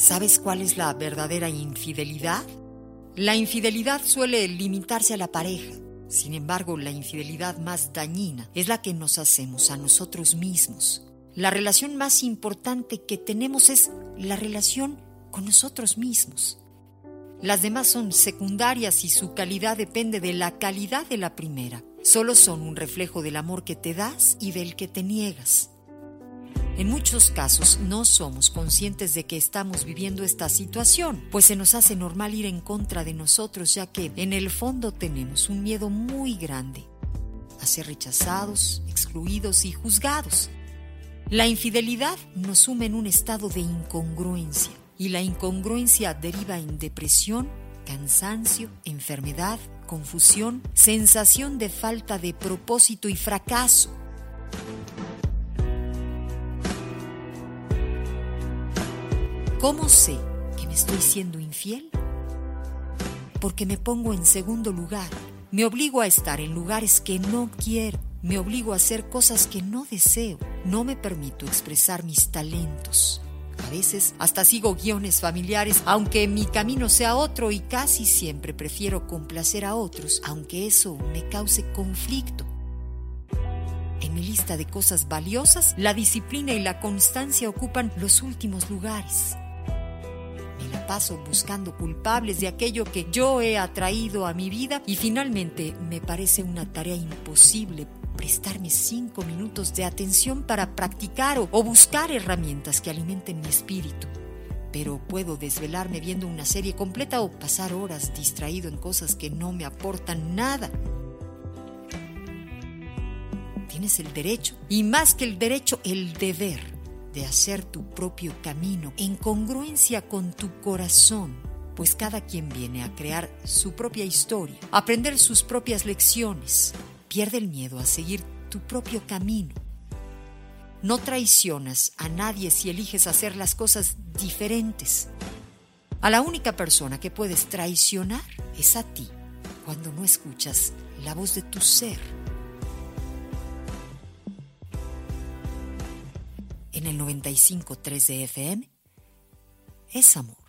¿Sabes cuál es la verdadera infidelidad? La infidelidad suele limitarse a la pareja. Sin embargo, la infidelidad más dañina es la que nos hacemos a nosotros mismos. La relación más importante que tenemos es la relación con nosotros mismos. Las demás son secundarias y su calidad depende de la calidad de la primera. Solo son un reflejo del amor que te das y del que te niegas. En muchos casos no somos conscientes de que estamos viviendo esta situación, pues se nos hace normal ir en contra de nosotros ya que en el fondo tenemos un miedo muy grande a ser rechazados, excluidos y juzgados. La infidelidad nos sume en un estado de incongruencia y la incongruencia deriva en depresión, cansancio, enfermedad, confusión, sensación de falta de propósito y fracaso. ¿Cómo sé que me estoy siendo infiel? Porque me pongo en segundo lugar, me obligo a estar en lugares que no quiero, me obligo a hacer cosas que no deseo, no me permito expresar mis talentos a veces hasta sigo guiones familiares, aunque mi camino sea otro y casi siempre prefiero complacer a otros, aunque eso me cause conflicto. En mi lista de cosas valiosas, la disciplina y la constancia ocupan los últimos lugares. Paso buscando culpables de aquello que yo he atraído a mi vida y finalmente me parece una tarea imposible prestarme cinco minutos de atención para practicar o, buscar herramientas que alimenten mi espíritu. Pero puedo desvelarme viendo una serie completa o pasar horas distraído en cosas que no me aportan nada. Tienes el derecho, y más que el derecho, el deber de hacer tu propio camino en congruencia con tu corazón, pues cada quien viene a crear su propia historia, aprender sus propias lecciones, Pierde el miedo a seguir tu propio camino. No traicionas a nadie si eliges hacer las cosas diferentes. A la única persona que puedes traicionar es a ti cuando no escuchas la voz de tu ser. En el 95.3 de FM es amor.